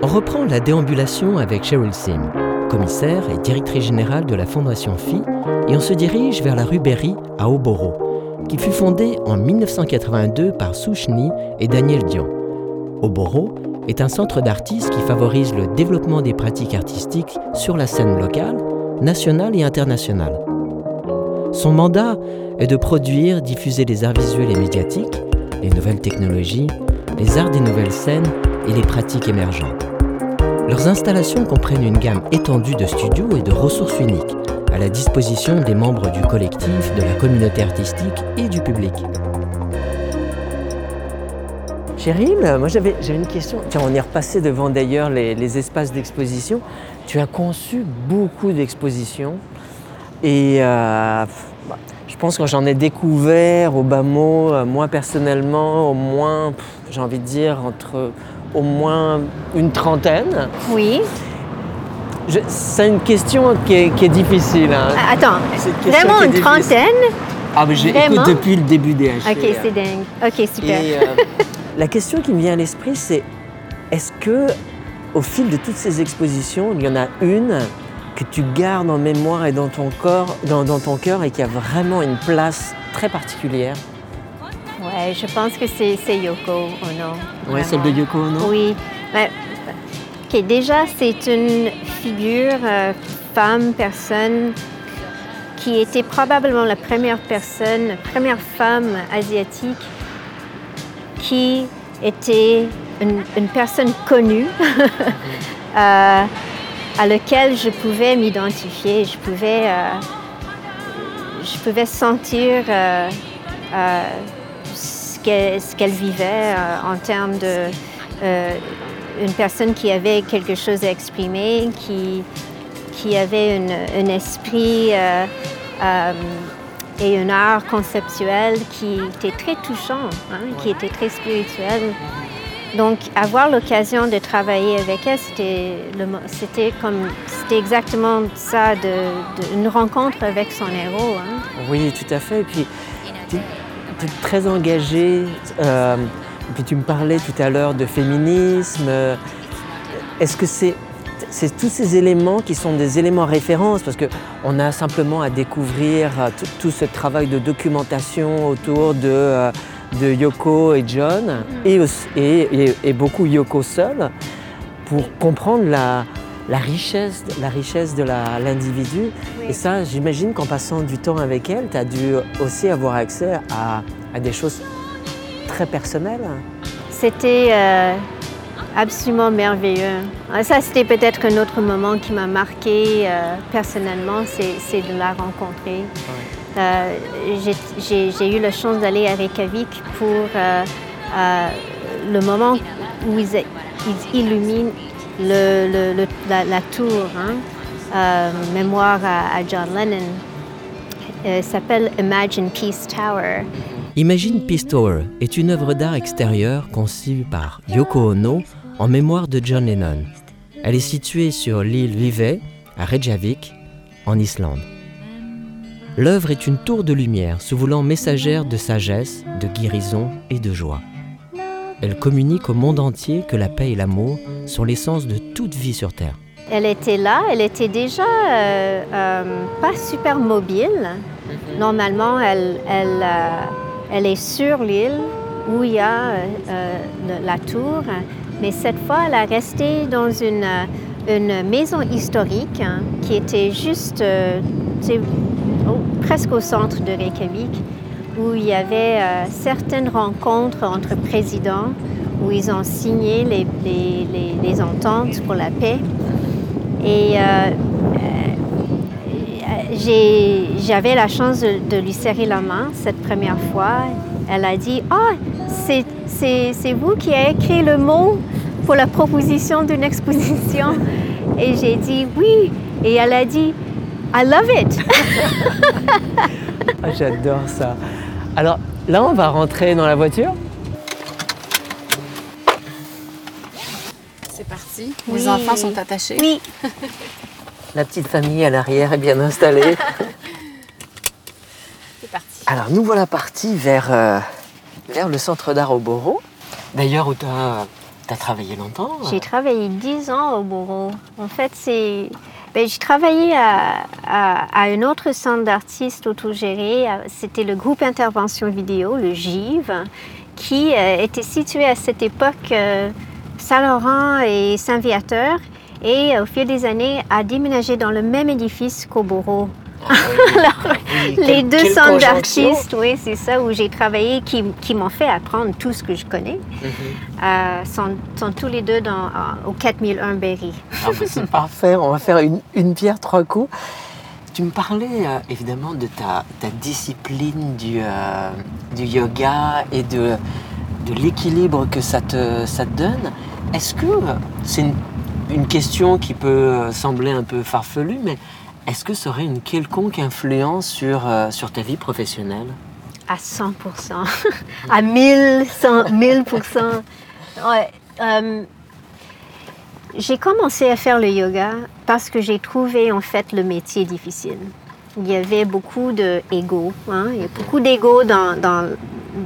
On reprend la déambulation avec Cheryl Sim, commissaire et directrice générale de la Fondation Phi, et on se dirige vers la rue Berry à Oboro, qui fut fondée en 1982 par Souchni et Daniel Dion. Oboro est un centre d'artistes qui favorise le développement des pratiques artistiques sur la scène locale, nationale et internationale. Son mandat est de produire, diffuser les arts visuels et médiatiques, les nouvelles technologies, les arts des nouvelles scènes et les pratiques émergentes. Leurs installations comprennent une gamme étendue de studios et de ressources uniques à la disposition des membres du collectif, de la communauté artistique et du public. Cheryl, moi j'avais une question. On est repassé devant d'ailleurs les, espaces d'exposition. Tu as conçu beaucoup d'expositions et euh, je pense que j'en ai découvert au bas mot, euh, moi personnellement, au moins, j'ai envie de dire, entre au moins une trentaine. Oui. C'est une question qui est, difficile. Hein. Ah, attends, vraiment une trentaine? Ah, mais j'écoute depuis le début des HT. Ok, c'est dingue. Ok, super. Euh, la question qui me vient à l'esprit, c'est est-ce que, au fil de toutes ces expositions, il y en a une que tu gardes en mémoire et dans ton corps, dans, dans ton cœur, et qui a vraiment une place très particulière? Ouais, je pense que c'est Yoko Ono. Oui, celle de Yoko Ono Oui. Ben, déjà, c'est une figure, euh, femme, personne, qui était probablement la première personne, la première femme asiatique qui était une, personne connue euh, à laquelle je pouvais m'identifier, je pouvais, euh, je pouvais sentir ce qu'elle vivait euh, en termes de euh, une personne qui avait quelque chose à exprimer, qui, qui avait un esprit euh, et un art conceptuel qui était très touchant, hein, qui était très spirituel. Donc, avoir l'occasion de travailler avec elle, c'était comme c'était exactement ça, de, une rencontre avec son héros. Hein. Oui, tout à fait. Et puis, tu es très engagée. Euh, puis tu me parlais tout à l'heure de féminisme. Est-ce que c'est c'est tous ces éléments qui sont des éléments référence parce qu'on a simplement à découvrir euh, tout, ce travail de documentation autour de, euh, de Yoko et John et, et, et, beaucoup Yoko seul pour comprendre la, la richesse, la richesse de l'individu. Et ça, j'imagine qu'en passant du temps avec elle, tu as dû aussi avoir accès à, des choses très personnelles. C'était euh, absolument merveilleux. Ah, ça, c'était peut-être un autre moment qui m'a marqué euh, personnellement, c'est de la rencontrer. Euh, j'ai eu la chance d'aller à Reykjavik pour le moment où ils, ils illuminent la, tour, hein, euh, mémoire à, John Lennon, euh, s'appelle Imagine Peace Tower. Imagine Peace Tower est une œuvre d'art extérieure conçue par Yoko Ono en mémoire de John Lennon. Elle est située sur l'île Vivey, à Reykjavik, en Islande. L'œuvre est une tour de lumière se voulant messagère de sagesse, de guérison et de joie. Elle communique au monde entier que la paix et l'amour sont l'essence de toute vie sur Terre. Elle était là, elle était déjà euh, euh, pas super mobile. Normalement, euh, elle est sur l'île où il y a la tour, mais cette fois, elle a resté dans une, une maison historique hein, qui était juste presque au centre de Reykjavik où il y avait euh, certaines rencontres entre présidents, où ils ont signé les, les, ententes pour la paix. Et euh, euh, j'avais la chance de, lui serrer la main cette première fois. Elle a dit, ah, c'est vous qui avez écrit le mot pour la proposition d'une exposition. Et j'ai dit oui. Et elle a dit, I love it. Ah, j'adore ça. Alors là, on va rentrer dans la voiture. C'est parti. Les enfants sont attachés. Oui. la petite famille à l'arrière est bien installée. C'est parti. Alors nous voilà partis vers, euh, vers le centre d'art au Boro. D'ailleurs, où tu as travaillé longtemps J'ai travaillé 10 ans au bureau. En fait, c'est. Ben, j'ai travaillé à, un autre centre d'artistes autogéré. C'était le groupe Intervention Vidéo, le GIV, qui euh, était situé à cette époque euh, Saint-Laurent et Saint-Viateur et au fil des années a déménagé dans le même édifice qu'au bureau. Ah les deux centres d'artistes, oui, c'est ça, où j'ai travaillé, qui, qui m'ont fait apprendre tout ce que je connais, mhm. euh, sont, sont, tous les deux dans, au 4001 Berry. Ah, c'est parfait, on va faire une, une, pierre trois coups. Tu me parlais euh, évidemment de ta, ta discipline du, euh, du, yoga et de, de l'équilibre que ça te, ça te donne. Est-ce que c'est une, une question qui peut sembler un peu farfelue, mais est-ce que ça aurait une quelconque influence sur, euh, sur ta vie professionnelle? À 100% à 1000, 1000 ouais, euh, J'ai commencé à faire le yoga parce que j'ai trouvé en fait le métier difficile. Il y avait beaucoup d'ego. Hein? Il y a beaucoup d'ego dans, dans,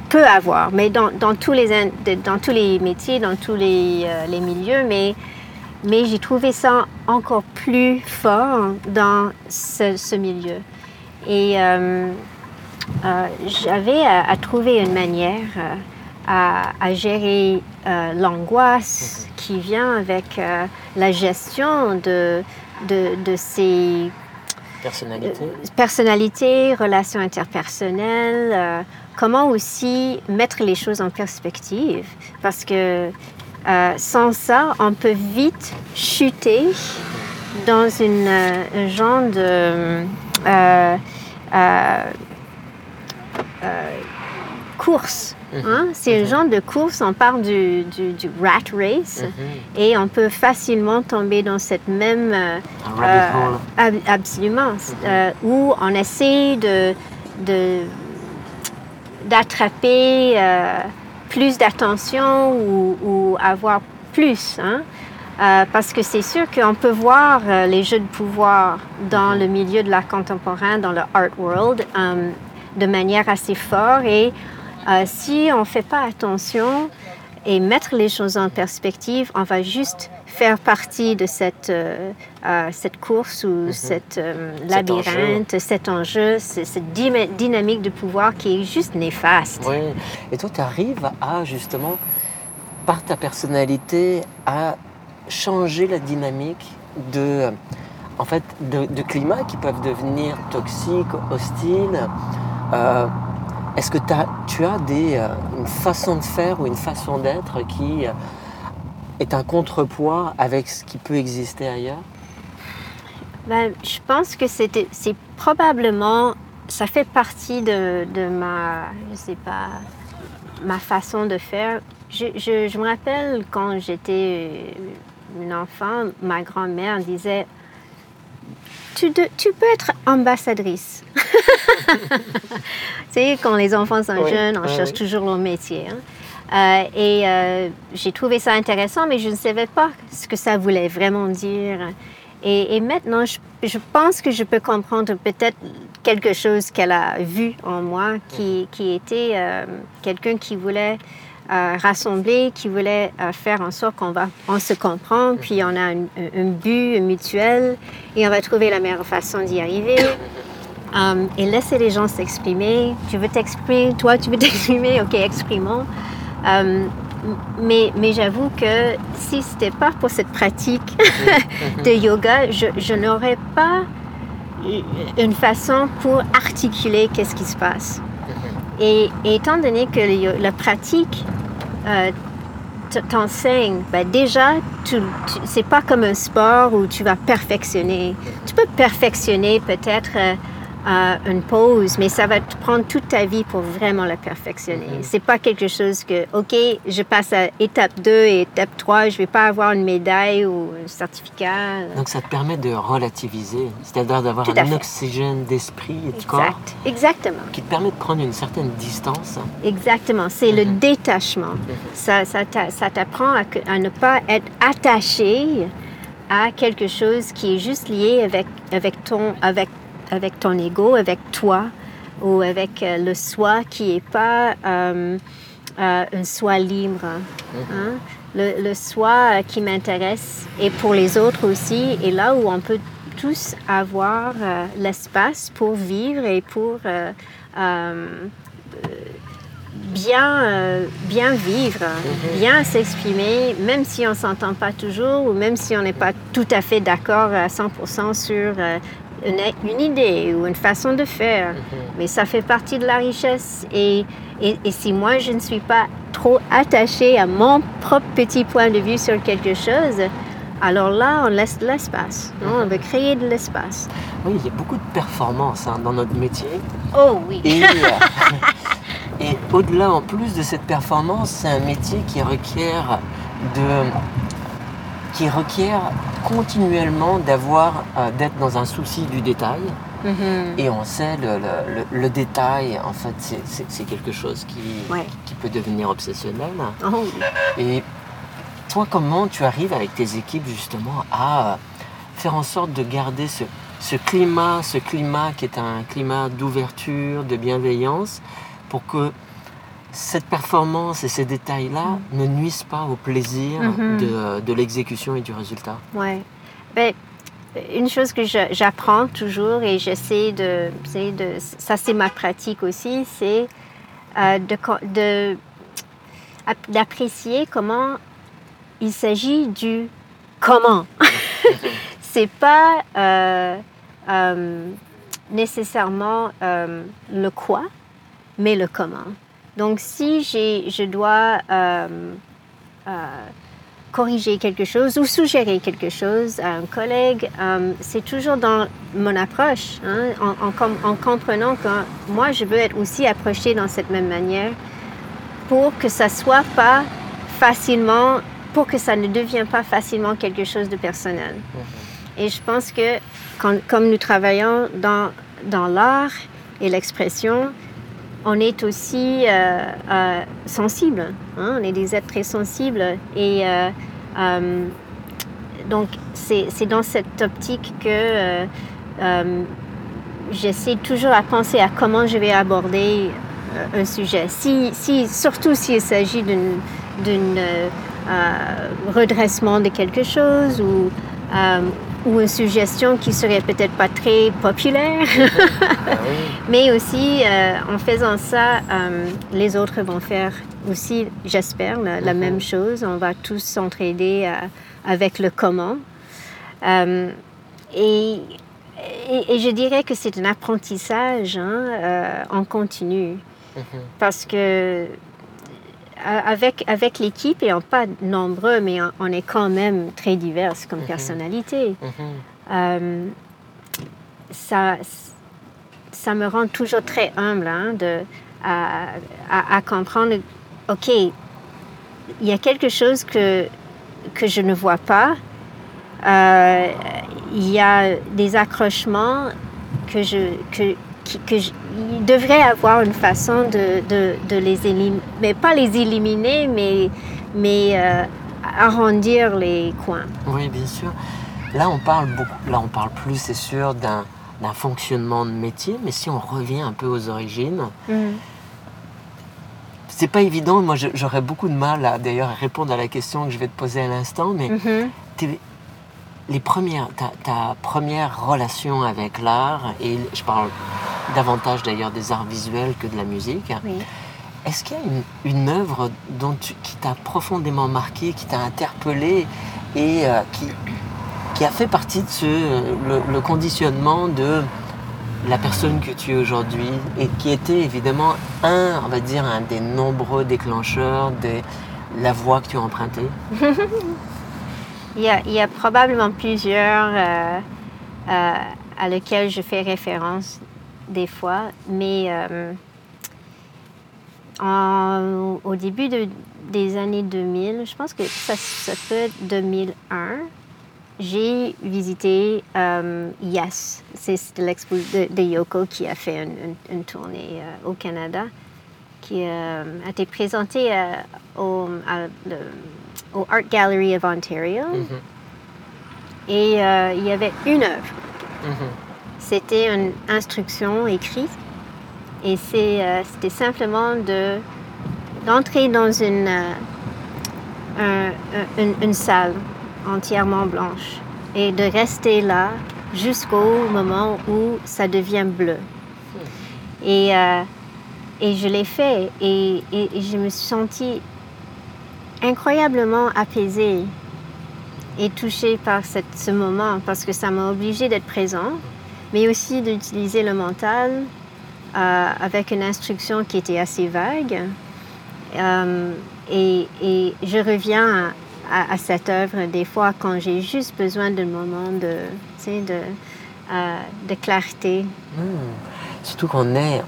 peut avoir, mais dans, dans, tous les, dans tous les métiers, dans tous les, euh, les milieux, mais mais j'ai trouvé ça encore plus fort dans ce, milieu. Et euh, euh, j'avais à, trouver une manière euh, à, gérer l'angoisse qui vient avec la gestion de, de, ces personnalités. personnalités, relations interpersonnelles, comment aussi mettre les choses en perspective. Parce que euh, sans ça, on peut vite chuter dans une, euh, un genre de euh, course. Mhm. Hein? C'est un mhm. genre de course, on parle du, du, rat race mhm. et on peut facilement tomber dans cette même... absolument, où on essaie de, d'attraper plus d'attention ou, avoir plus. Hein? Euh, parce que c'est sûr qu'on peut voir euh, les jeux de pouvoir dans le milieu de l'art contemporain, dans le art world, euh, de manière assez forte. Et si on ne fait pas attention et mettre les choses en perspective, on va juste faire partie de cette, euh, euh, cette course ou mhm. cette euh, labyrinthe, cet enjeu, cette dynamique de pouvoir qui est juste néfaste. Oui. Et toi, tu arrives à justement, par ta personnalité, à changer la dynamique de, en fait, de, climats qui peuvent devenir toxiques, hostiles. Est-ce que as, tu as des, une façon de faire ou une façon d'être qui est un contrepoids avec ce qui peut exister ailleurs? Ben, Je pense que c'est probablement, ça fait partie de, de, ma, je sais pas, ma façon de faire. Je, je, je me rappelle quand j'étais une enfant, ma grand-mère disait tu, tu, peux être ambassadrice. tu sais, quand les enfants sont jeunes, on cherche toujours leur métier. Hein. Euh, et euh, j'ai trouvé ça intéressant, mais je ne savais pas ce que ça voulait vraiment dire. Et, maintenant, je, pense que je peux comprendre peut-être quelque chose qu'elle a vu en moi, qui, qui était euh, quelqu'un qui voulait rassembler, qui voulait faire en sorte qu'on va, on se comprend, puis on a un, un, but mutuel et on va trouver la meilleure façon d'y arriver. et laisser les gens s'exprimer. Tu veux t'exprimer, toi tu veux t'exprimer, ok, exprimons. Euh, mais, mais j'avoue que si ce n'était pas pour cette pratique de yoga, je, je n'aurais pas une façon pour articuler qu'est-ce qui se passe. Et, étant donné que la pratique euh, t'enseigne, ben déjà, tu, c'est pas comme un sport où tu vas perfectionner. Tu peux perfectionner peut-être euh, une pause, mais ça va te prendre toute ta vie pour vraiment la perfectionner. Ce mm-hmm. C'est pas quelque chose que, OK, je passe à étape 2 et étape 3, je vais pas avoir une médaille ou un certificat. Donc ça te permet de relativiser, c'est-à-dire d'avoir un oxygène d'esprit et de corps. Exactement. Qui te permet de prendre une certaine distance. Exactement. C'est le mm-hmm. détachement. Mm-hmm. Ça, ça t'apprend à, à ne pas être attaché à quelque chose qui est juste lié avec, avec, ton, avec avec ton ego, avec toi, ou avec euh, le soi qui n'est pas euh, euh, un soi libre. Mm-hmm. Hein? le, le soi qui m'intéresse et pour les autres aussi, et là où on peut tous avoir l'espace pour vivre et pour euh, bien, bien vivre, bien s'exprimer, même si on ne s'entend pas toujours ou même si on n'est pas tout à fait d'accord à 100% sur euh, une, une idée ou une façon de faire. Mais ça fait partie de la richesse. Et, et, et si moi, je ne suis pas trop attachée à mon propre petit point de vue sur quelque chose, alors là, on laisse de l'espace. On veut créer de l'espace. Oui, il y a beaucoup de performance hein, dans notre métier. Oh oui. Et, et au-delà, en plus de cette performance, c'est un métier qui requiert de, qui requiert continuellement d'avoir, euh, d'être dans un souci du détail. Mhm. Et on sait, le, le- le- le détail, en fait, c'est- quelque chose qui, Ouais. qui peut devenir obsessionnel. Oh. Et toi, comment tu arrives avec tes équipes justement à euh, faire en sorte de garder ce, ce climat, ce climat qui est un climat d'ouverture, de bienveillance, pour que cette performance et ces détails-là ne nuisent pas au plaisir Mhm. de, de l'exécution et du résultat Ouais. Ben, une chose que j'apprends toujours et j'essaie de, de, ça c'est ma pratique aussi, c'est euh, de, d'apprécier comment il s'agit du comment. c'est pas euh, euh, nécessairement le quoi, mais le comment. Donc si je dois euh, euh, corriger quelque chose ou suggérer quelque chose à un collègue, euh, c'est toujours dans mon approche, hein, en, en com- en comprenant que moi, je veux être aussi approchée dans cette même manière pour que ça soit pas facilement, pour que ça ne devienne pas facilement quelque chose de personnel. Et je pense que quand- comme nous travaillons dans, dans l'art et l'expression, on est aussi euh, euh, sensible. hein, On est des êtres très sensibles. Et euh, donc, c'est dans cette optique que j'essaie toujours à penser à comment je vais aborder un sujet. Si, si, surtout s'il s'agit euh, redressement de quelque chose ou, ou une suggestion qui serait peut-être pas très populaire. Mais aussi, euh, en faisant ça, euh, les autres vont faire aussi, j'espère, la, la Mhm. même chose. On va tous s'entraider euh, avec le comment. Et, et, et je dirais que c'est un apprentissage hein, en continu. Parce que avec, avec l'équipe, et on pas nombreux, mais on, on est quand même très divers comme personnalité. Euh, ça, ça me rend toujours très humble hein, de, à, à- à comprendre, OK, il y a quelque chose que, que je ne vois pas. Euh, il y a des accrochements que je, que, que je- il devrait avoir une façon de, de, de les éliminer, mais pas les éliminer, mais, mais euh, arrondir les coins. Oui, bien sûr. Là, on parle beaucoup. Là, on parle plus, c'est sûr, d'un d'un fonctionnement de métier. Mais si on revient un peu aux origines, c'est pas évident. Moi, j'aurais beaucoup de mal, à, d'ailleurs, à répondre à la question que je vais te poser à l'instant. Mais Mhm. tes- les premières, ta, ta première relation avec l'art, et je parle davantage d'ailleurs des arts visuels que de la musique. Oui. Est-ce qu'il y a une, une œuvre dont tu- qui t'a profondément marqué, qui t'a interpellé et euh, qui, qui a fait partie de ce, le, le conditionnement de la personne que tu es aujourd'hui et qui était évidemment un, on va dire, un des nombreux déclencheurs de la voie que tu as empruntée? Il y a, il y a probablement plusieurs euh, euh, à lesquels je fais référence des fois, mais euh, en- au début de- des années 2000, je pense que ça, ça peut être 2001, j'ai visité euh, Yes. C'est l'expo de, de Yoko qui a fait une, une- une tournée euh, au Canada, qui euh, a été présentée au, à le- au Art Gallery of Ontario. Et euh, il y avait une œuvre. C'était une instruction écrite. Et euh, c'était simplement de, d'entrer dans une, euh, une, salle entièrement blanche et de rester là jusqu'au moment où ça devient bleu. Et, euh, et je l'ai fait et, et, je me suis sentie incroyablement apaisée et touchée par cette, ce moment parce que ça m'a obligée d'être présent, mais aussi d'utiliser le mental euh, avec une instruction qui était assez vague. Euh, et, je reviens à, cette œuvre des fois quand j'ai juste besoin d'un moment de, de, euh, de clarté. Hmm. Surtout qu'on est,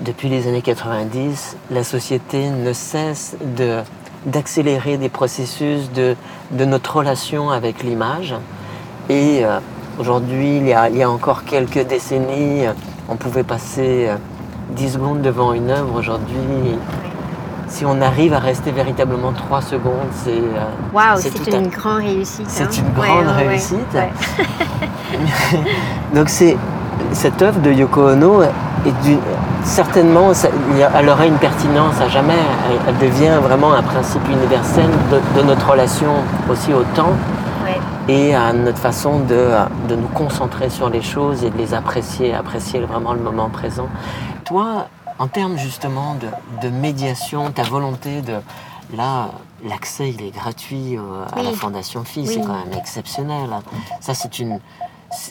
depuis les années 90, la société ne cesse de d'accélérer des processus de, de, notre relation avec l'image. Et aujourd'hui, il, il, y a encore quelques décennies, on pouvait passer 10 euh, secondes devant une œuvre. Aujourd'hui, si on arrive à rester véritablement 3 secondes, c'est. Euh, Waouh, c'est une grande réussite. C'est une grande réussite. Donc, c'est cette œuvre de Yoko Ono est certainement, elle aura une pertinence à jamais. Elle, devient vraiment un principe universel de, de notre relation aussi au temps et à notre façon de, de, nous concentrer sur les choses et de les apprécier, apprécier vraiment le moment présent. Toi, en termes justement de, de médiation, ta volonté de... Là, l'accès, il est gratuit euh, à la Fondation Fille, c'est quand même exceptionnel. Ça, c'est une...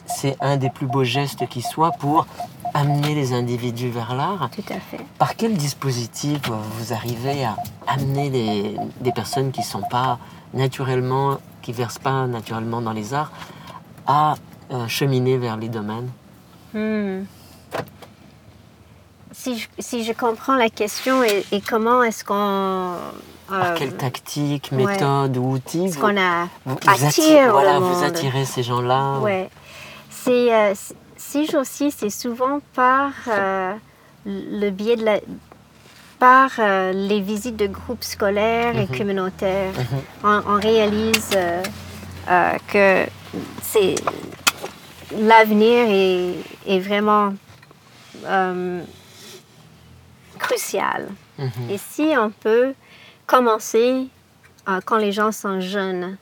C'est un des plus beaux gestes qui soit pour amener les individus vers l'art. Tout à fait. Par quel dispositif vous arrivez à amener les, des personnes qui ne sont pas naturellement qui ne versent pas naturellement dans les arts à euh, cheminer vers les domaines hmm. si, je, si, je, comprends la question et, comment est-ce qu'on... Par quelle tactique, méthode ou outil Est-ce qu'on a vous, attire voilà, vous attirez ces gens-là? Ouais. C'est, euh, ces jours-ci, c'est souvent par euh, le biais de la, par euh, les visites de groupes scolaires et mhm. communautaires. Mhm. on, réalise euh, euh, que c'est l'avenir est, est, vraiment crucial. Mhm. Et si on peut commencer quand les gens sont jeunes,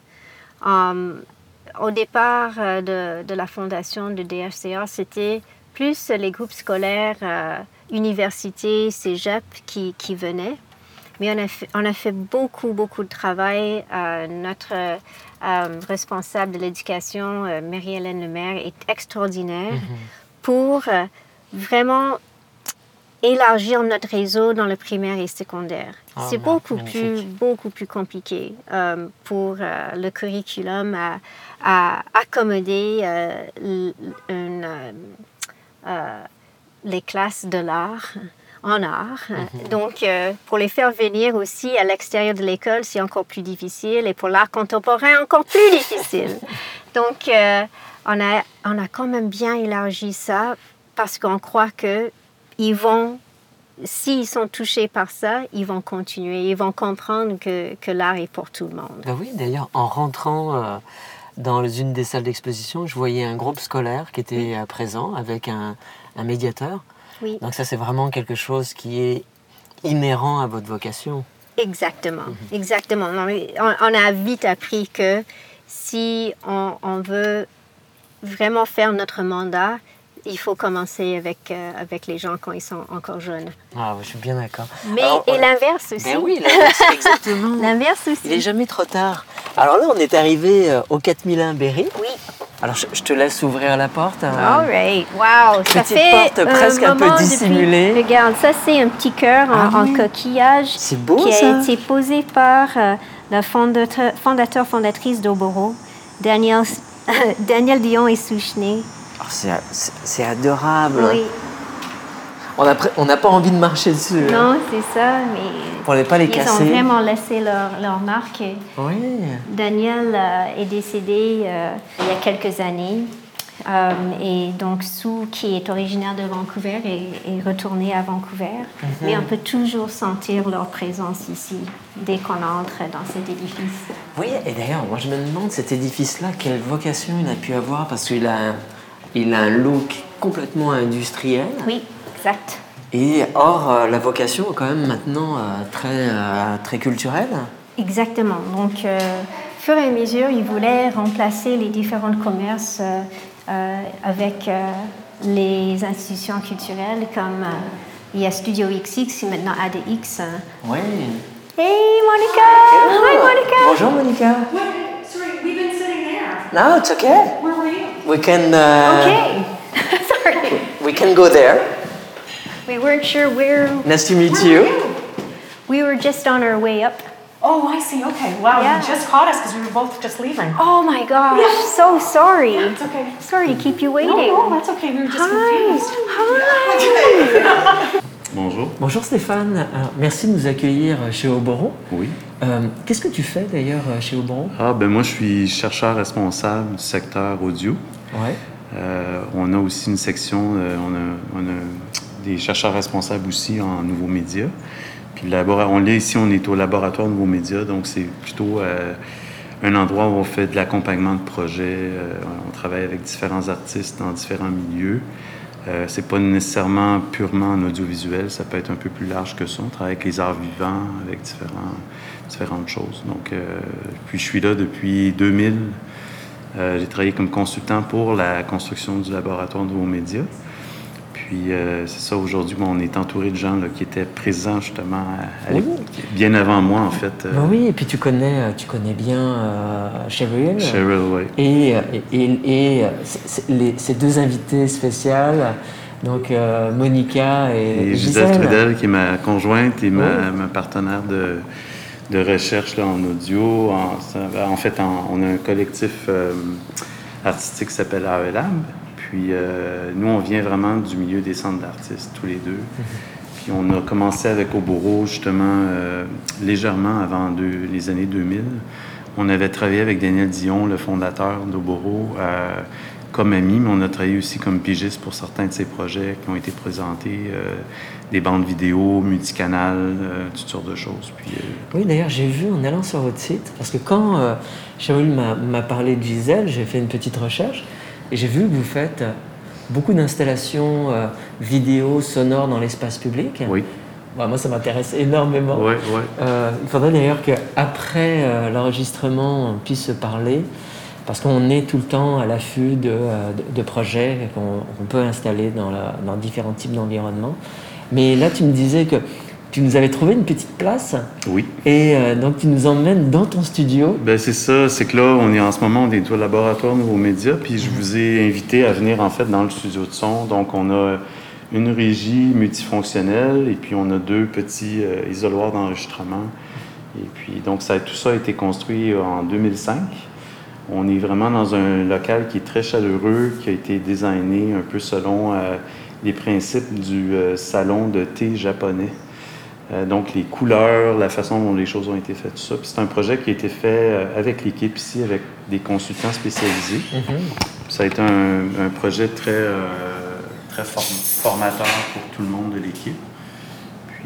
au départ de, de, la fondation de DHCA, c'était plus les groupes scolaires universités, cégep qui, qui venaient. Mais on a, fait, on a fait beaucoup, beaucoup de travail. Euh, notre euh, responsable de l'éducation, euh, Marie-Hélène Lemaire, est extraordinaire mm-hmm. pour vraiment élargir notre réseau dans le primaire et secondaire. Ah, C'est beaucoup plus, beaucoup plus compliqué pour le curriculum à, à accommoder une les classes de l'art en art. Mhm. Donc, euh, pour les faire venir aussi à l'extérieur de l'école, c'est encore plus difficile. Et pour l'art contemporain, encore plus difficile. Donc, euh, on, a, on a quand même bien élargi ça parce qu'on croit que ils vont, s'ils sont touchés par ça, ils vont continuer. Ils vont comprendre que, que l'art est pour tout le monde. Ben oui, d'ailleurs, en rentrant... Euh, dans une des salles d'exposition, je voyais un groupe scolaire qui était présent avec un, un médiateur. Oui. Donc ça, c'est vraiment quelque chose qui est inhérent à votre vocation. Exactement, mhm. exactement. On, a vite appris que si on, veut vraiment faire notre mandat, il faut commencer avec, euh, avec les gens quand ils sont encore jeunes. Ah, je suis bien d'accord. Mais et l'inverse aussi. Ben oui, l'inverse, exactement. l'inverse aussi. Il n'est jamais trop tard. Alors là, on est arrivé euh, au 4001 Berry. Oui. Alors, je, te laisse ouvrir la porte. Hein. All right. Wow. Petite ça fait porte presque un peu dissimulée. Regarde, ça, c'est un petit cœur en, ah coquillage. C'est beau, Qui a été posé par euh, la fondateur, fondateur fondatrice d'Oboro, Daniel, Daniel Dion et Souchené. C'est adorable. Oui. On n'a pas envie de marcher dessus. Hein. Non, c'est ça, mais. Pour ne pas les casser. Ils ont vraiment laissé leur, leur marque. Oui. Daniel euh, est décédé euh, il y a quelques années. Euh, et donc, Sue, qui est originaire de Vancouver, est, retournée à Vancouver. Mhm. Mais on peut toujours sentir leur présence ici, dès qu'on entre dans cet édifice. Oui, et d'ailleurs, moi je me demande, cet édifice-là, quelle vocation il a pu avoir Parce qu'il a, il a un look complètement industriel. Oui. Et or, euh, la vocation est quand même maintenant euh, très, euh, très culturelle. Exactement. Donc, euh, fur et à mesure, ils voulaient remplacer les différents commerces euh, avec euh, les institutions culturelles comme euh, il y a Studio XX et maintenant ADX. Oui. Hey Monica! Hi Monica! Bonjour Monica. What? Sorry, we've been sitting there. No, it's okay. Were? We can. Uh, Okay. Sorry. We can go there. We weren't sure where. Nice to meet Where you. you? We were just on our way up. Oh, I see. Okay. Wow, Yeah. you just caught us because we were both just leaving. Oh my gosh, so sorry. It's okay. Sorry to keep you waiting. No, no, that's okay. We were just Hi. confused. Hi. Bonjour. Bonjour Stéphane. Alors, merci de nous accueillir chez Oboron. Oui. Euh, Qu'est-ce que tu fais d'ailleurs chez Oboron Ah, ben moi, je suis chercheur responsable du secteur audio. Euh, on a aussi une section, euh, on, a, des chercheurs responsables aussi en nouveaux médias. Puis on l'est ici, on est au laboratoire nouveaux médias, donc c'est plutôt euh, un endroit où on fait de l'accompagnement de projets. on travaille avec différents artistes dans différents milieux. C'est pas nécessairement purement en audiovisuel, ça peut être un peu plus large que ça. On travaille avec les arts vivants, avec différents, différentes choses. Donc, puis je suis là depuis 2000. Euh, j'ai travaillé comme consultant pour la construction du laboratoire de nouveaux médias. Puis euh, c'est ça, aujourd'hui, bon, on est entouré de gens là, qui étaient présents justement à- à Oui. l'époque, bien avant moi, en fait. euh, Ben oui, et puis tu connais, tu connais bien Cheryl. Cheryl, oui. Et, et, et, les- ces deux invités spéciales, donc Monica et, Et Gisèle Gisèle. Trudel, qui est ma conjointe et ma, Oui. ma partenaire de, de recherche là, en audio. En, ça- en fait, en- on a un collectif euh, artistique qui s'appelle AE Lab. Puis euh, nous, on vient vraiment du milieu des centres d'artistes, tous les deux. Puis on a commencé avec Oboro, justement, euh, légèrement avant deux- les années 2000. On avait travaillé avec Daniel Dion, le fondateur d'Oboro, euh, comme ami, mais on a travaillé aussi comme pigiste pour certains de ses projets qui ont été présentés, euh, des bandes vidéo, multicanal, euh, toutes sortes de choses. Puis, euh, Oui, d'ailleurs, j'ai vu en allant sur votre site, parce que quand Cheryl m'a parlé de Gisèle, j'ai fait une petite recherche, et j'ai vu que vous faites beaucoup d'installations euh, vidéo, sonores dans l'espace public. oui, Ouais, moi, ça m'intéresse énormément. ouais, ouais. Euh, il faudrait d'ailleurs qu'après euh, l'enregistrement, on puisse se parler, parce qu'on est tout le temps à l'affût de, euh, de- projets qu'on peut installer dans, la- dans différents types d'environnements. Mais là, tu me disais que tu nous avais trouvé une petite place, Oui. et euh, donc tu nous emmènes dans ton studio. Ben c'est ça, c'est que là, on est en ce moment, on est au laboratoire Nouveaux Médias, puis je vous ai invité à venir en fait dans le studio de son. Donc, on a une régie multifonctionnelle et puis on a deux petits euh, isoloirs d'enregistrement. Et puis, donc, ça, tout ça a été construit en 2005. On est vraiment dans un local qui est très chaleureux, qui a été designé un peu selon euh, les principes du euh, salon de thé japonais. Euh, donc, les couleurs, la façon dont les choses ont été faites, tout ça. Puis c'est un projet qui a été fait avec l'équipe ici, avec des consultants spécialisés. Ça a été un, un projet très, très form- formateur pour tout le monde de l'équipe.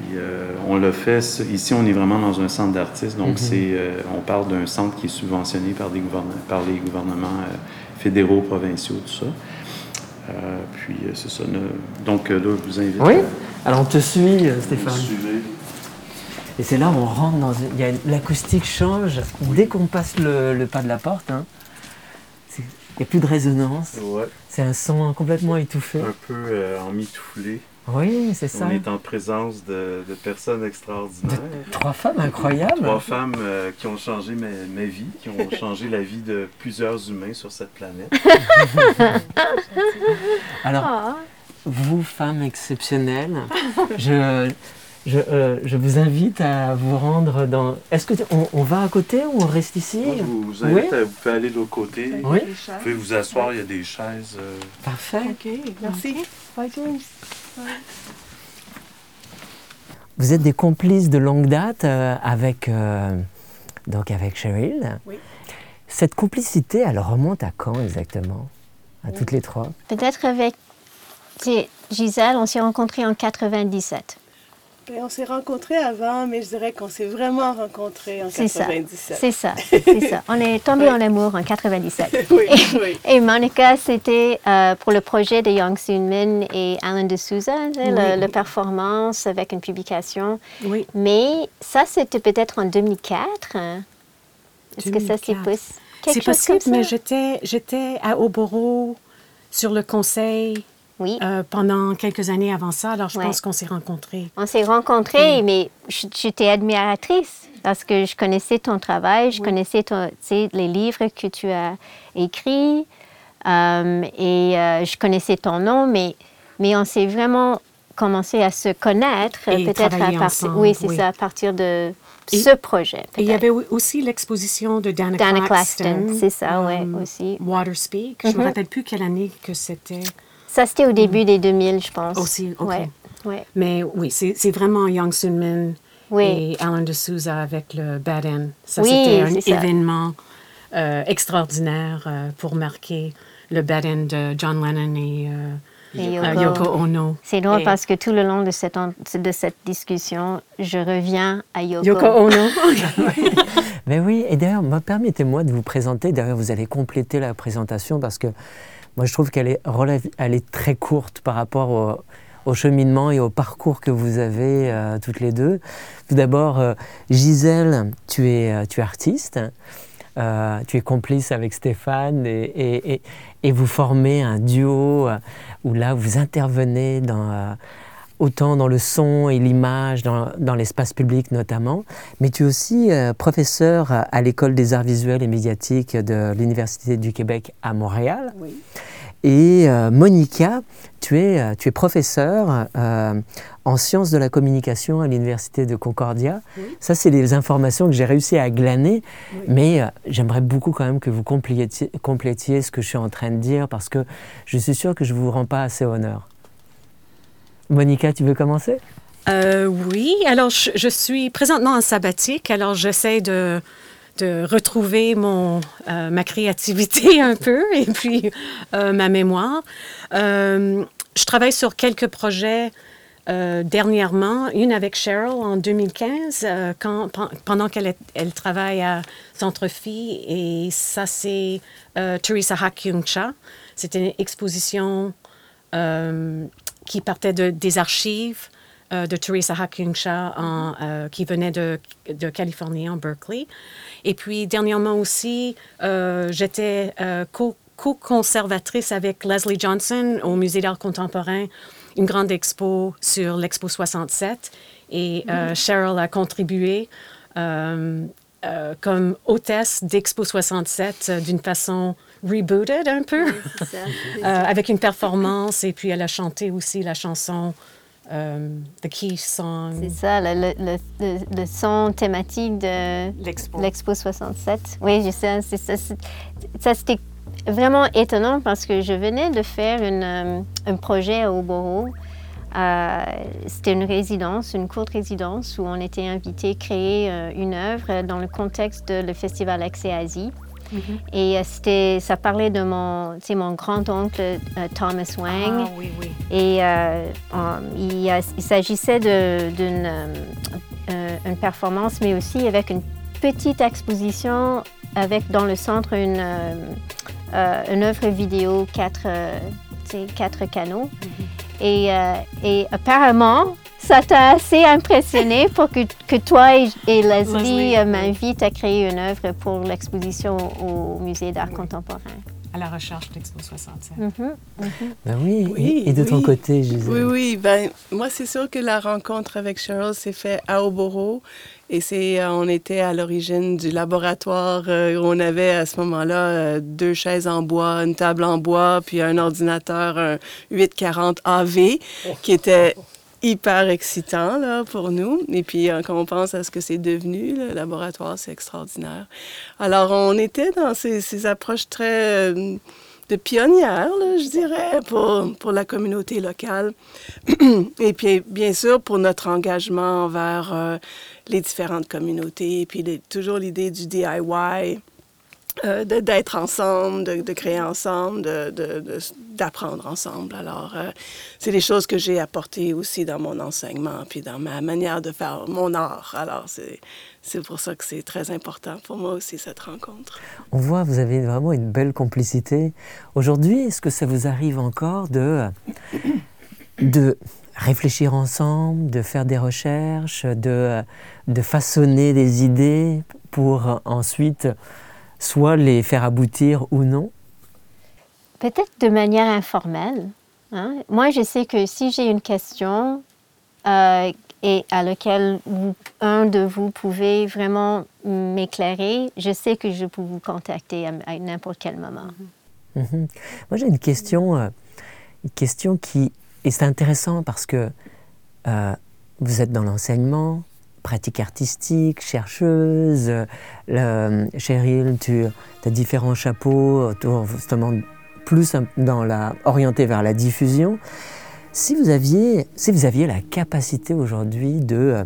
Puis euh, on l'a fait, ici on est vraiment dans un centre d'artistes, donc c'est, euh, on parle d'un centre qui est subventionné par, des gouvernements, par les gouvernements euh, fédéraux, provinciaux, tout ça. Euh, puis euh, c'est ça. ne- donc euh, là, je vous invite Oui à Alors on te suit, Stéphane. Et c'est là où on rentre dans... une- il y a une- L'acoustique change dès qu'on passe le, le pas de la porte. hein. C'est- Il n'y a plus de résonance. Ouais, C'est un son complètement étouffé. un peu euh, emmitouflé. Oui, c'est ça. On est en présence de, de personnes extraordinaires. Trois femmes incroyables. Trois femmes euh, qui ont changé ma, ma vie, qui ont changé la vie de plusieurs humains sur cette planète. Alors, vous, femmes exceptionnelles, je, je, euh, je vous invite à vous rendre dans... Est-ce que tu- on, on va à côté ou on reste ici? Moi, je vous, vous invite Oui. à vous pouvez aller de l'autre côté. Oui, Vous pouvez vous asseoir, il y a des chaises. euh, parfait. Ok, merci. Bye, James. Vous êtes des complices de longue date euh, avec, euh, donc avec Cheryl. Oui. Cette complicité, elle remonte à quand exactement? À toutes les trois? Peut-être avec Gisèle, on s'est rencontrés en 97. Ben, on s'est rencontrés avant, mais je dirais qu'on s'est vraiment rencontrés en C'est ça. 97. C'est ça. C'est ça. On est tombé en amour en 97. Oui, oui. Et Monica, c'était euh, pour le projet de Young Soon Min et Alan de Souza, sais, le, le performance avec une publication. Oui. Mais ça, c'était peut-être en 2004. hein? Est-ce que ça, c'est 2004. possible? Quelque C'est chose possible, comme mais j'étais à Oboro sur le conseil Oui. euh, pendant quelques années avant ça, alors je Ouais. pense qu'on s'est rencontrés. On s'est rencontrés, mais j- j'étais admiratrice parce que je connaissais ton travail, je connaissais ton, les livres que tu as écrits euh, et euh, je connaissais ton nom, mais, mais on s'est vraiment commencé à se connaître peut-être à partir, oui, c'est oui. ça, à partir de Et- ce projet. Et il y avait au- aussi l'exposition de Dana, Dana Claxton. C'est ça, ouais, euh, aussi. Water Speak. Je ne me rappelle plus quelle année que c'était. Ça, c'était au début des 2000, je pense. Aussi, OK. Ouais, ouais. Mais oui, c'est c'est vraiment Young Sun Min Oui. et Alan de Souza avec le Bad End. Ça, Oui, c'était un ça. événement euh, extraordinaire euh, pour marquer le Bad End de John Lennon et, euh, Et Yoko. Yoko Ono. C'est drôle Et- parce que tout le long de cette, de cette discussion, je reviens à Yoko. Yoko Ono. Mais oui, et d'ailleurs, moi, permettez-moi de vous présenter. D'ailleurs, vous allez compléter la présentation parce que moi, je trouve qu'elle est, très courte par rapport au, cheminement et au parcours que vous avez euh, toutes les deux. Tout d'abord, euh, Gisèle, tu es, euh, artiste. Tu es complice avec Stéphane et, vous formez un duo où là vous intervenez dans, autant dans le son et l'image, dans, dans l'espace public notamment, mais tu es aussi euh, professeur à, l'école des arts visuels et médiatiques de l'Université du Québec à Montréal. Oui. Et euh, Monica, tu es, euh, tu es professeur euh, en sciences de la communication à l'Université de Concordia. Ça, c'est les informations que j'ai réussi à glaner, mais euh, j'aimerais beaucoup quand même que vous complétiez, complétiez ce que je suis en train de dire parce que je suis sûr que je ne vous rends pas assez honneur. Monica, tu veux commencer? Euh, oui, alors je, suis présentement en sabbatique, alors j'essaie de, retrouver mon, euh, ma créativité un peu et puis euh, ma mémoire. Je travaille sur quelques projets dernièrement, une avec Cheryl en 2015, euh, quand, pen- pendant qu'elle travaille à Centre Phi, et ça c'est Teresa Hakyung-cha. C'était une exposition qui partait de, des archives euh, de Teresa Hakyung-cha en, euh, qui venait de, de Californie, en Berkeley. Et puis, dernièrement aussi, euh, j'étais euh, co- co-conservatrice avec Leslie Johnson au Musée d'art contemporain, une grande expo sur l'Expo 67. Et euh, Cheryl a contribué comme hôtesse d'Expo 67 euh, d'une façon rebooted un peu. C'est ça. Euh, avec une performance et puis elle a chanté aussi la chanson euh, The Key Song. C'est ça, le, le- le- le- le son thématique de L'expo. l'Expo 67. Oui, je sais, c'est ça. c'est- Ça, c'était vraiment étonnant parce que je venais de faire une, euh, un projet à Oboro. Euh, C'était une résidence, une courte résidence où on était invité à créer euh, une œuvre dans le contexte de le festival Accès Asie. Et euh, c'était, ça parlait de mon, mon grand-oncle euh, Thomas Wang. Ah, oui, oui. Et euh, il, s'agissait d'une une performance, mais aussi avec une petite exposition avec dans le centre une, euh, euh, une œuvre vidéo, quatre, euh, quatre canaux. et, euh, et apparemment, ça t'a assez impressionné pour que, que toi et, et Leslie, Leslie, oui. m'invitent à créer une œuvre pour l'exposition au Musée d'art contemporain? À la recherche d'Expo 67. Mhm. Ben oui, Oui, et, et de ton côté, Gisèle? Oui, oui. Ben, moi, c'est sûr que la rencontre avec Cheryl s'est faite à Oboro. Et c'est, euh, on était à l'origine du laboratoire euh, où on avait à ce moment-là euh, deux chaises en bois, une table en bois, puis un ordinateur, un 840 AV, qui était hyper excitant là, pour nous. Et puis, euh, quand on pense à ce que c'est devenu, le laboratoire, c'est extraordinaire. Alors, on était dans ces, approches très euh, de pionnières, je dirais, pour, pour la communauté locale. Et puis, bien sûr, pour notre engagement envers euh, les différentes communautés. Et puis, toujours l'idée du DIY euh, d'être ensemble, de, créer ensemble, d'apprendre ensemble. Alors, euh, c'est des choses que j'ai apportées aussi dans mon enseignement, puis dans ma manière de faire mon art. Alors, c'est pour ça que c'est très important pour moi aussi, cette rencontre. On voit, vous avez vraiment une belle complicité. Aujourd'hui, est-ce que ça vous arrive encore de, de réfléchir ensemble, de faire des recherches, de, de façonner des idées pour ensuite soit les faire aboutir ou non? Peut-être de manière informelle. Hein. Moi, je sais que si j'ai une question euh, et à laquelle un de vous pouvez vraiment m'éclairer, je sais que je peux vous contacter à, n'importe quel moment. Mhm. Moi, j'ai une question, euh, une question qui et c'est intéressant parce que euh, vous êtes dans l'enseignement, pratique artistique, chercheuse. Le, Cheryl, tu as différents chapeaux, autour, justement plus dans la, orienté vers la diffusion. Si vous aviez, si vous aviez la capacité aujourd'hui de,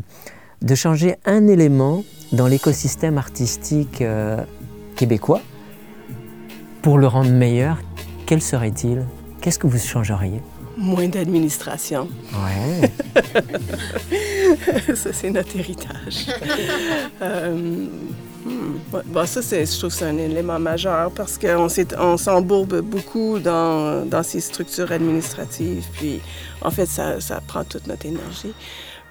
de changer un élément dans l'écosystème artistique euh, québécois pour le rendre meilleur, quel serait-il? Qu'est-ce que vous changeriez? Moins d'administration. Ouais. ça, c'est notre héritage. euh, hmm, ça, je trouve c'est un élément majeur parce qu'on on s'embourbe beaucoup dans, dans, ces structures administratives. Puis, en fait, ça, ça prend toute notre énergie.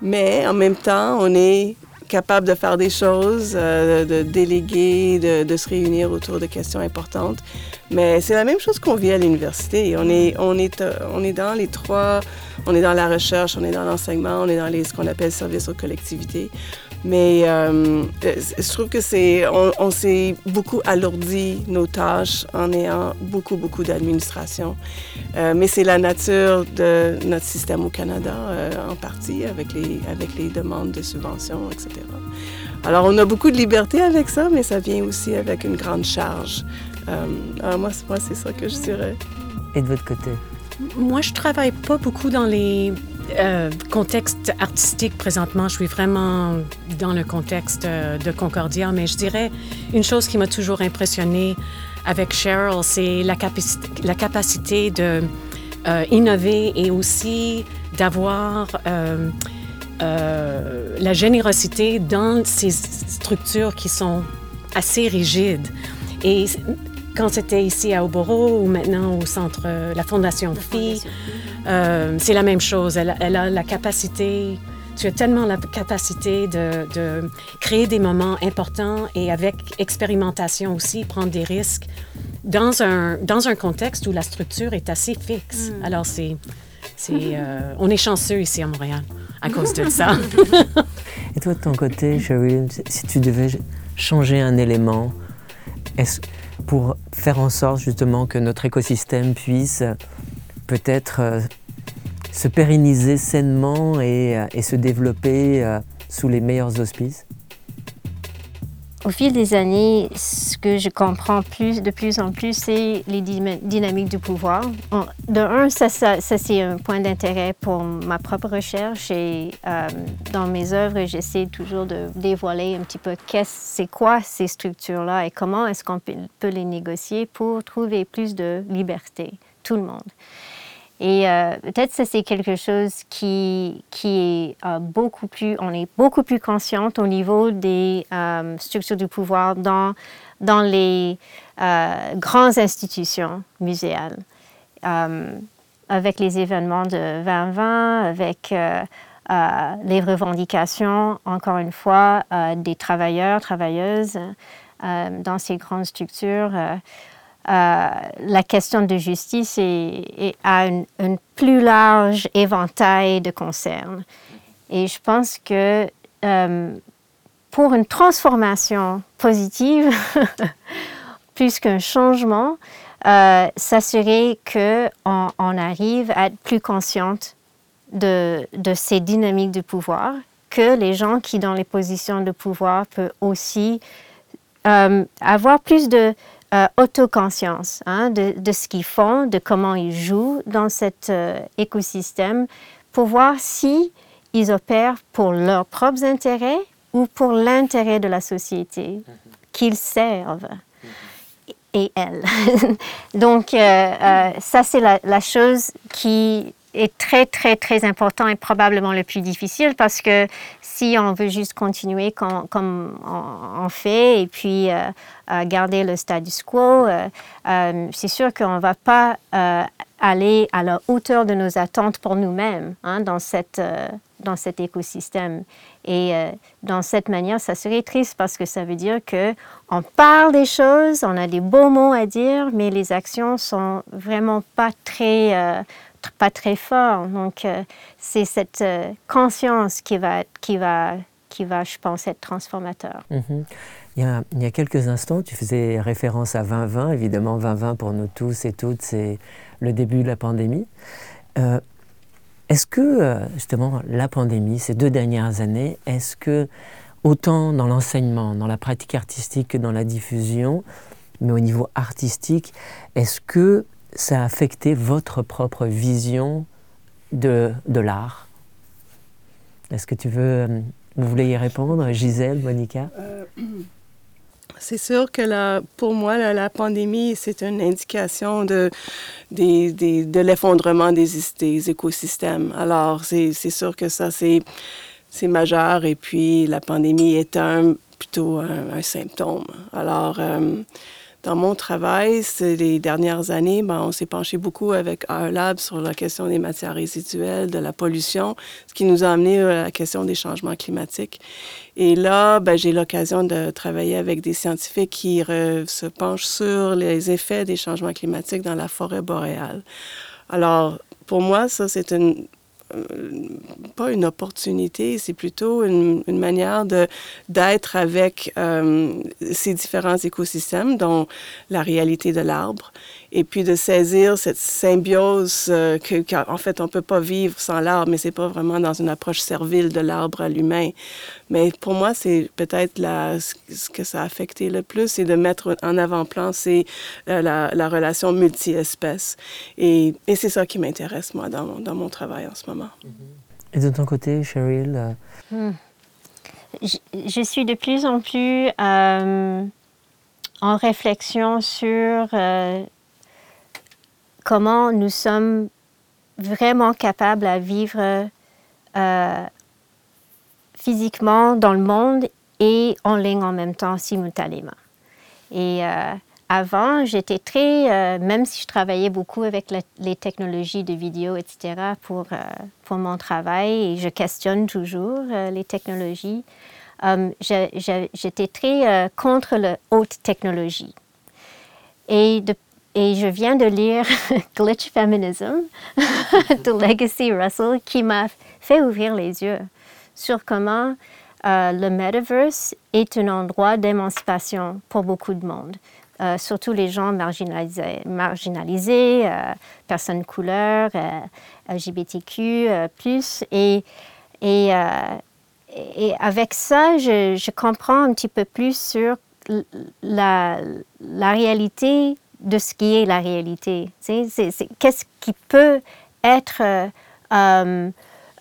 Mais en même temps, on est capable de faire des choses, euh, de déléguer, de, se réunir autour de questions importantes. Mais c'est la même chose qu'on vit à l'université. On est, on, est, euh, on est dans les trois, on est dans la recherche, on est dans l'enseignement, on est dans les, ce qu'on appelle services aux collectivités. Mais euh, je trouve que c'est, on, s'est beaucoup alourdi nos tâches en ayant beaucoup, beaucoup d'administration. Euh, mais c'est la nature de notre système au Canada, euh, en partie, avec les, avec les demandes de subventions, etc. Alors, on a beaucoup de liberté avec ça, mais ça vient aussi avec une grande charge. alors moi, moi c'est ça que je dirais. Et de votre côté? Moi, je travaille pas beaucoup dans les euh, contexte artistique présentement, je suis vraiment dans le contexte euh, de Concordia, mais je dirais une chose qui m'a toujours impressionnée avec Cheryl, c'est la, capacité, de euh, innover et aussi d'avoir la générosité dans ces structures qui sont assez rigides. Et quand c'était ici à Oboro ou maintenant au centre, la Fondation Phi, euh, c'est la même chose. Elle, a la capacité, tu as tellement la capacité de, créer des moments importants et avec expérimentation aussi, prendre des risques dans un, dans un contexte où la structure est assez fixe. Mm. Alors, c'est, c'est, euh, on est chanceux ici à Montréal à cause de ça. et toi, de ton côté, Cheryl, si tu devais changer un élément, est-ce pour faire en sorte justement que notre écosystème puisse peut-être euh, se pérenniser sainement et, euh, se développer euh, sous les meilleurs auspices au fil des années, ce que je comprends plus, de plus en plus, c'est les dynamiques du pouvoir. De un, ça, c'est un point d'intérêt pour ma propre recherche et dans mes œuvres, j'essaie toujours de dévoiler un petit peu qu'est-ce, c'est quoi ces structures-là et comment est-ce qu'on peut les négocier pour trouver plus de liberté, tout le monde. Et euh, peut-être que c'est quelque chose qui, qui est euh, beaucoup plus, on est beaucoup plus consciente au niveau des euh, structures du pouvoir dans, dans les grandes institutions muséales. avec les événements de 2020, avec les revendications, encore une fois, des travailleurs, travailleuses dans ces grandes structures. Euh, la question de justice est, a un, plus large éventail de concerns. Et je pense que euh, pour une transformation positive, plus qu'un changement, euh, serait qu'on on arrive à être plus consciente de, de, ces dynamiques de pouvoir, que les gens qui, dans les positions de pouvoir, peuvent aussi avoir plus de, euh, autoconscience hein, de, de, ce qu'ils font, de comment ils jouent dans cet euh, écosystème pour voir si ils opèrent pour leurs propres intérêts ou pour l'intérêt de la société qu'ils servent. et elle. Donc, ça, c'est la, la, chose qui est très, très, très important et probablement le plus difficile parce que si on veut juste continuer comme, on, fait et puis euh, garder le status quo, euh, euh, c'est sûr qu'on ne va pas aller à la hauteur de nos attentes pour nous-mêmes hein, dans, cette, dans cet écosystème. Et dans cette manière, ça serait triste parce que ça veut dire qu'on parle des choses, on a des beaux mots à dire, mais les actions sont vraiment pas très pas très fort. Donc, euh, c'est cette euh, conscience qui va, qui, va, qui va, je pense, être transformateur. Mhm. il, y a, quelques instants, tu faisais référence à 2020. Évidemment, 2020 pour nous tous et toutes, c'est le début de la pandémie. Euh, est-ce que, justement, la pandémie, ces deux dernières années, est-ce que, autant dans l'enseignement, dans la pratique artistique que dans la diffusion, mais au niveau artistique, est-ce que ça a affecté votre propre vision de, de l'art Est-ce que tu veux, euh, vous voulez y répondre, Gisèle, Monica? Euh, C'est sûr que la, pour moi, la, pandémie, c'est une indication de, de l'effondrement des, écosystèmes. Alors, c'est sûr que ça, c'est majeur. Et puis, la pandémie est un, plutôt un, symptôme. Alors, euh, dans mon travail, les dernières années, ben, on s'est penché beaucoup avec R Lab sur la question des matières résiduelles, de la pollution, ce qui nous a amené à la question des changements climatiques. Et là, ben, j'ai l'occasion de travailler avec des scientifiques qui se penchent sur les effets des changements climatiques dans la forêt boréale. Alors, pour moi, ça, c'est une, euh, pas une opportunité, c'est plutôt une, manière d'être avec euh, ces différents écosystèmes, dont la réalité de l'arbre, et puis de saisir cette symbiose euh, que, qu'en fait, on ne peut pas vivre sans l'arbre, mais c'est pas vraiment dans une approche servile de l'arbre à l'humain. Mais pour moi, c'est peut-être ce que ça a affecté le plus, c'est de mettre en avant-plan, c'est la, la, relation multi-espèces. Et, et c'est ça qui m'intéresse, moi, dans mon, dans mon travail en ce moment. Et de ton côté, Cheryl euh, hmm. je, je, suis de plus en plus euh, en réflexion sur comment nous sommes vraiment capables à vivre euh, physiquement dans le monde et en ligne en même temps, simultanément. Et euh, avant, j'étais très, euh, même si je travaillais beaucoup avec les technologies de vidéo, etc., pour, pour mon travail, et je questionne toujours les technologies, j'étais très contre la haute technologie. Et de et je viens de lire Glitch Feminism de Legacy Russell qui m'a fait ouvrir les yeux sur comment euh, le metaverse est un endroit d'émancipation pour beaucoup de monde, euh, surtout les gens marginalisés, euh, personnes couleur, LGBTQ, et, et, et, avec ça, je, je, comprends un petit peu plus sur la, la réalité de ce qui est la réalité. Qu'est-ce qui peut être euh, euh,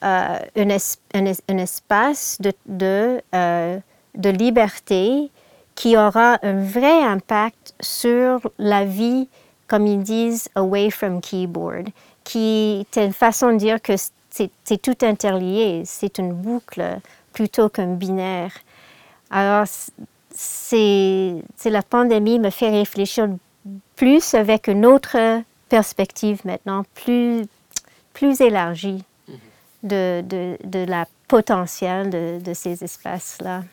un, un, espace euh, de, liberté qui aura un vrai impact sur la vie, comme ils disent, away from keyboard, qui est une façon de dire que c'est tout interlié, c'est une boucle plutôt qu'un binaire. Alors, c'est la pandémie me fait réfléchir plus avec une autre perspective maintenant, plus, plus élargie mhm. de, de, de la potentiel de, de ces espaces-là.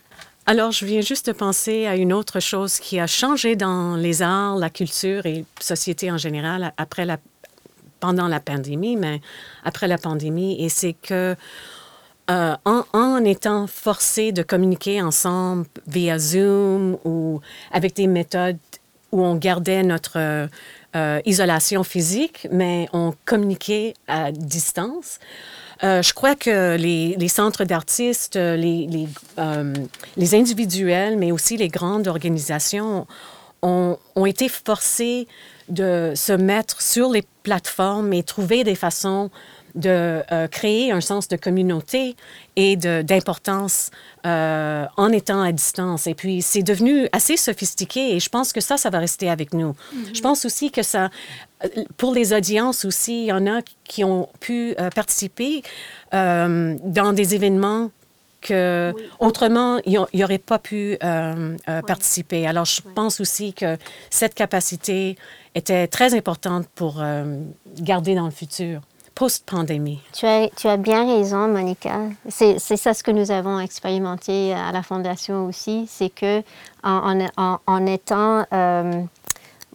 Alors, je viens juste de penser à une autre chose qui a changé dans les arts, la culture et la société en général après la, pendant la pandémie, mais après la pandémie, et c'est que euh, en, en, étant forcé de communiquer ensemble via Zoom ou avec des méthodes où on gardait notre euh, euh, isolation physique, mais on communiquait à distance. Euh, je crois que les, centres d'artistes, les, les, les, individuels, mais aussi les grandes organisations ont, ont, été forcés de se mettre sur les plateformes et trouver des façons de euh, créer un sens de communauté et d'importance euh, en étant à distance. Et puis, c'est devenu assez sophistiqué et je pense que ça, ça va rester avec nous. Mm-hmm. Je pense aussi que ça, euh, pour les audiences aussi, il y en a qui ont pu participer dans des événements que autrement, ils n'auraient pas pu participer. Alors, je pense aussi que cette capacité était très importante pour garder dans le futur post-pandémie. Tu as, bien raison, Monica. C'est ça ce que nous avons expérimenté à la Fondation aussi, c'est que en, étant euh,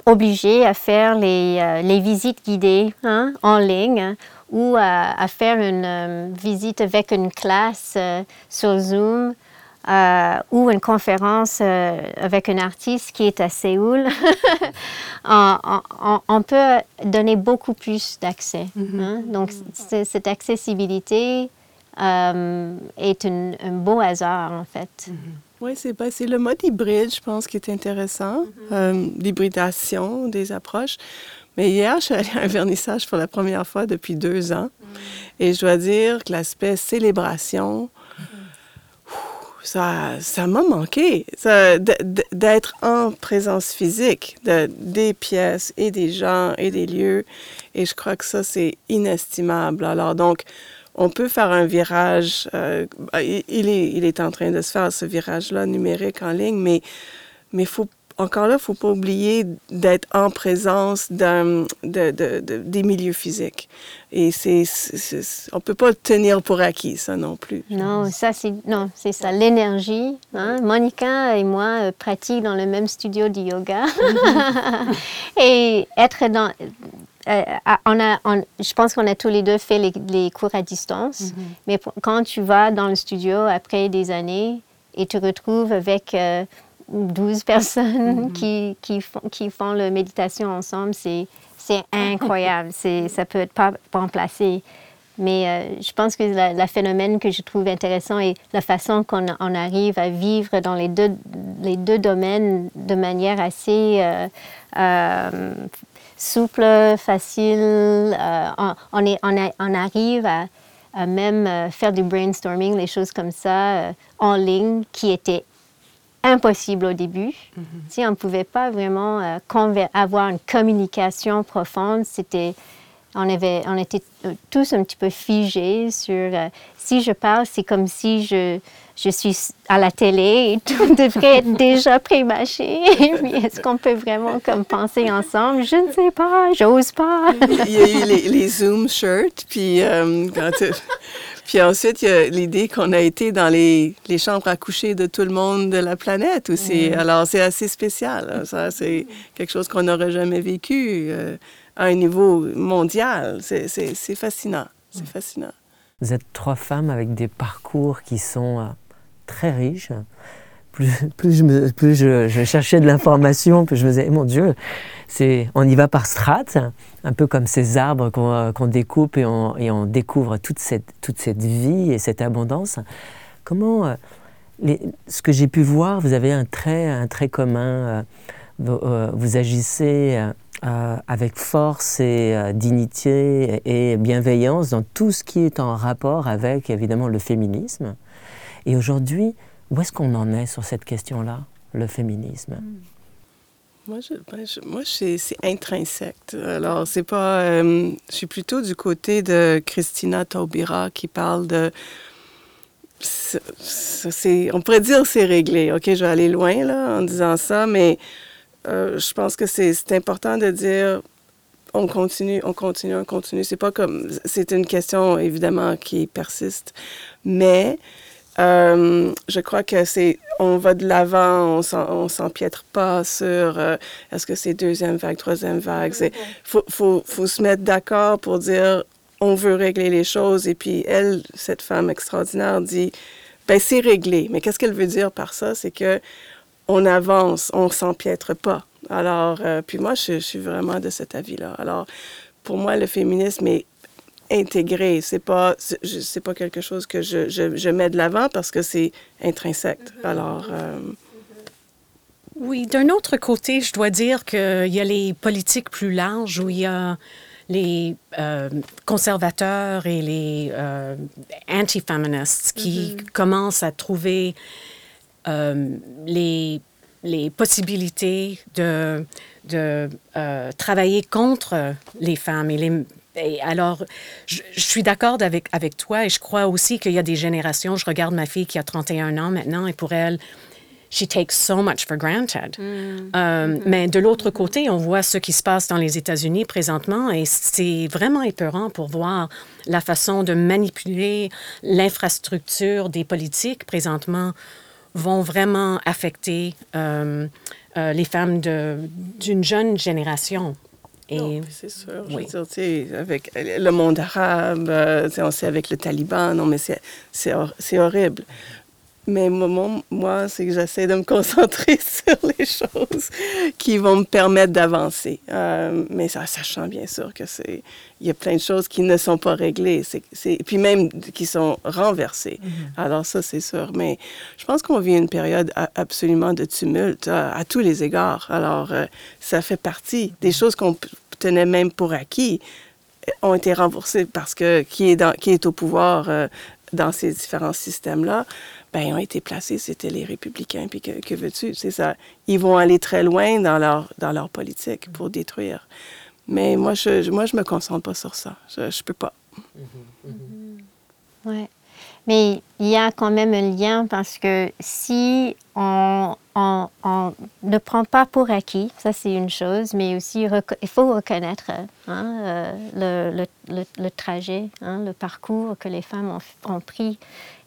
obligé à faire les, euh, visites guidées hein, en ligne ou à, faire une euh, visite avec une classe sur Zoom, euh, ou une conférence euh, avec un artiste qui est à Séoul, on, peut donner beaucoup plus d'accès. Mm-hmm. Hein. Donc, cette accessibilité euh, est un beau hasard, en fait. Mm-hmm. Oui, c'est le mode hybride, je pense, qui est intéressant, l'hybridation des approches. Mais hier, je suis allée à un vernissage pour la première fois depuis deux ans. Et je dois dire que l'aspect célébration, ça, ça m'a manqué d'être en présence physique de, des pièces et des gens et des lieux. Et je crois que ça, c'est inestimable. Alors, donc, on peut faire un virage. Euh, il, est, il est en train de se faire ce virage-là numérique en ligne, mais il faut encore là, il ne faut pas oublier d'être en présence de, de, des milieux physiques. Et c'est, on ne peut pas le tenir pour acquis, ça non plus. Non, ça, c'est, non, c'est ça, l'énergie. Hein? Monica et moi euh, pratiquons dans le même studio de yoga. et être dans... Euh, on a, je pense qu'on a tous les deux fait les, cours à distance, mm-hmm. mais quand tu vas dans le studio après des années et tu retrouves avec... Euh, 12 personnes mm-hmm. qui, qui, font, qui font la méditation ensemble, c'est, incroyable. ça peut être pas, remplacé. Mais euh, je pense que le phénomène que je trouve intéressant est la façon qu'on on arrive à vivre dans les deux, les deux domaines de manière assez euh, euh, souple, facile. On, est, on, on, arrive à, à, même faire du brainstorming, des choses comme ça, en ligne, qui étaient impossible au début. Si on ne pouvait pas vraiment euh, avoir une communication profonde, c'était, on, avait, on était euh, tous un petit peu figés sur euh, si je parle, c'est comme si je, je suis à la télé et tout devrait être déjà pré-mâché. est-ce qu'on peut vraiment comme penser ensemble? Je ne sais pas, j'ose pas. Il y a eu les, les Zoom shirts, puis quand puis ensuite, il y a l'idée qu'on a été dans les, les, chambres à coucher de tout le monde de la planète aussi. Alors, c'est assez spécial. Hein. Ça, c'est quelque chose qu'on n'aurait jamais vécu euh, à un niveau mondial. C'est fascinant. C'est fascinant. Vous êtes trois femmes avec des parcours qui sont euh, très riches plus, plus, je, cherchais de l'information, plus je me disais, mon Dieu, c'est, on y va par strates, un peu comme ces arbres qu'on, découpe et on, découvre toute cette, toute cette vie et cette abondance. Comment, euh, ce que j'ai pu voir, vous avez un trait, un trait commun, euh, euh, vous, agissez avec force et dignité et bienveillance dans tout ce qui est en rapport avec évidemment le féminisme. Et aujourd'hui, où est-ce qu'on en est sur cette question-là, le féminisme? Hmm. Moi, ben, c'est, intrinsèque. Alors, c'est pas. Euh, je suis plutôt du côté de Christina Taubira qui parle de. On pourrait dire c'est réglé. OK, je vais aller loin là, en disant ça, mais euh, je pense que c'est important de dire on continue, on continue, on continue. C'est pas comme. C'est une question, évidemment, qui persiste. Mais euh, je crois que c'est, on va de l'avant, on s'empiètre pas sur euh, est-ce que c'est deuxième vague, troisième vague? Il faut, faut, faut, se mettre d'accord pour dire on veut régler les choses. Et puis elle, cette femme extraordinaire, dit ben c'est réglé. Mais qu'est-ce qu'elle veut dire par ça? C'est que on avance, on s'empiètre pas. Alors, euh, puis moi, je, je, suis vraiment de cet avis-là. Alors, pour moi, le féminisme est intégré. C'est pas, c'est pas quelque chose que je, je, mets de l'avant parce que c'est intrinsèque. Mm-hmm. Alors. Euh, oui, d'un autre côté, je dois dire qu'il y a les politiques plus larges où il y a les euh, conservateurs et les euh, anti-féministes qui commencent à trouver euh, les, les possibilités de, de euh, travailler contre les femmes et les, et alors, je, je suis d'accord avec, avec toi et je crois aussi qu'il y a des générations. Je regarde ma fille qui a 31 ans maintenant et pour elle, she takes so much for granted. Euh, Mais de l'autre côté, on voit ce qui se passe dans les États-Unis présentement et c'est vraiment épeurant pour voir la façon de manipuler l'infrastructure des politiques présentement vont vraiment affecter euh, euh, les femmes d'une jeune génération. Et c'est sûr. Je veux oui. dire, avec le monde arabe, euh, on sait avec le Taliban, non, mais c'est- c'est hor- c'est horrible. Mais moi, moi, c'est que j'essaie de me concentrer sur les choses qui vont me permettre d'avancer. Euh, mais ça, sachant bien sûr que c'est, il y a plein de choses qui ne sont pas réglées, c'est, c'est, puis même qui sont renversées. Alors ça, c'est sûr. Mais je pense qu'on vit une période a- absolument de tumulte à, à tous les égards. Alors euh, ça fait partie des choses qu'on p- tenait même pour acquis euh, ont été remboursées parce que qui est, dans, qui est au pouvoir euh, dans ces différents systèmes-là, ben, ils ont été placés, c'était les républicains. Puis que, que veux-tu? C'est ça. Ils vont aller très loin dans leur, dans leur politique pour détruire. Mais moi, je je- moi, je me concentre pas sur ça. Je, je peux pas. Ouais. Mais il y a quand même un lien parce que si on, on- on ne prend pas pour acquis, ça c'est une chose, mais aussi reco- il faut reconnaître hein, euh, le, le- le- le trajet, hein, le parcours que les femmes ont, ont pris.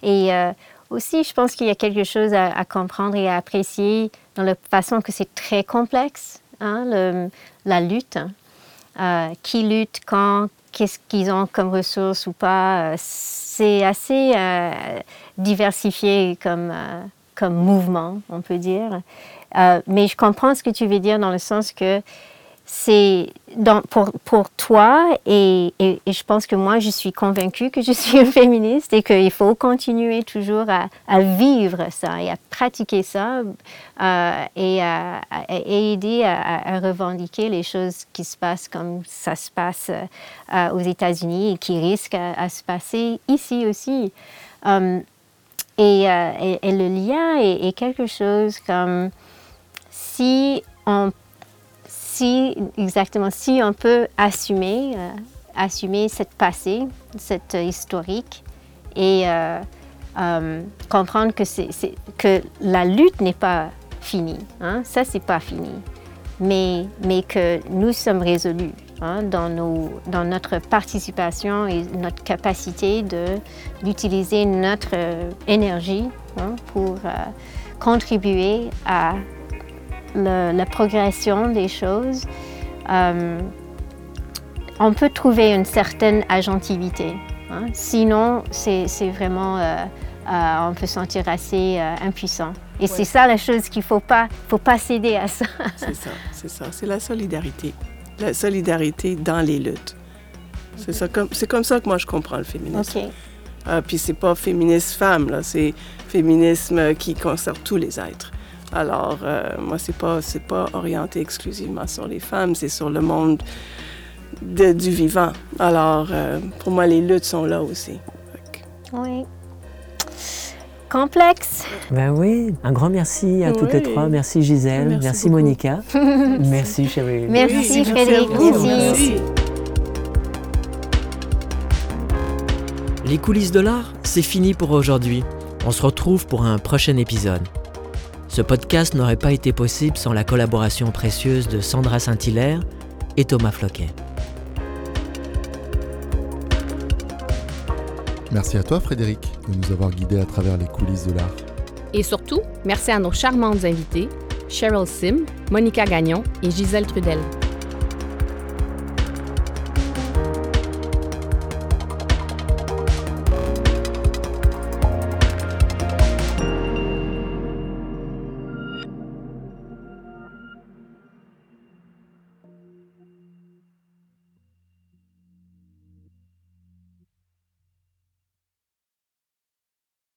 Et euh, aussi, je pense qu'il y a quelque chose à, comprendre et à apprécier dans la façon que c'est très complexe, hein, la lutte. Euh, qui lutte quand, qu'est-ce qu'ils ont comme ressources ou pas. euh, C'est assez euh, diversifié comme, comme mouvement, on peut dire. Mais je comprends ce que tu veux dire dans le sens que c'est pour, pour toi et, et- je pense que moi, je suis convaincue que je suis une féministe et qu'il faut continuer toujours à, vivre ça et à pratiquer ça euh, et à, aider à, revendiquer les choses qui se passent comme ça se passe euh, aux États-Unis et qui risquent à, se passer ici aussi. Um, et, euh, et- et le lien est, est quelque chose comme si on si exactement si on peut assumer euh, assumer cette passé, cette historique et euh, euh, comprendre que la lutte n'est pas finie, hein, ça c'est pas fini, mais que nous sommes résolus hein, dans notre participation et notre capacité d'utiliser notre énergie hein, pour contribuer à le- la progression des choses, euh, on peut trouver une certaine agentivité. hein. Sinon, c'est vraiment, euh, euh, on peut se sentir assez impuissant. Et c'est ça la chose qu'il ne faut pas, faut pas céder à ça. C'est ça, c'est ça. C'est la solidarité. La solidarité dans les luttes. C'est ça, comme, c'est comme ça que moi je comprends le féminisme. OK. Ah, puis c'est pas féministe femme, là, c'est féminisme qui concerne tous les êtres. Alors, euh, moi, c'est pas, c'est pas orienté exclusivement sur les femmes, c'est sur le monde de- du vivant. Alors, euh, pour moi, les luttes sont là aussi. Oui. Complexe. Ben oui, un grand merci à toutes les trois. Merci Gisèle, Merci. Monica, merci Cheryl. Merci, Frédéric. Merci. Les coulisses de l'art, c'est fini pour aujourd'hui. On se retrouve pour un prochain épisode. Ce podcast n'aurait pas été possible sans la collaboration précieuse de Sandra Saint-Hilaire et Thomas Floquet. Merci à toi Frédéric de nous avoir guidés à travers les coulisses de l'art. Et surtout, merci à nos charmantes invités, Cheryl Sim, Monica Gagnon et Gisèle Trudel.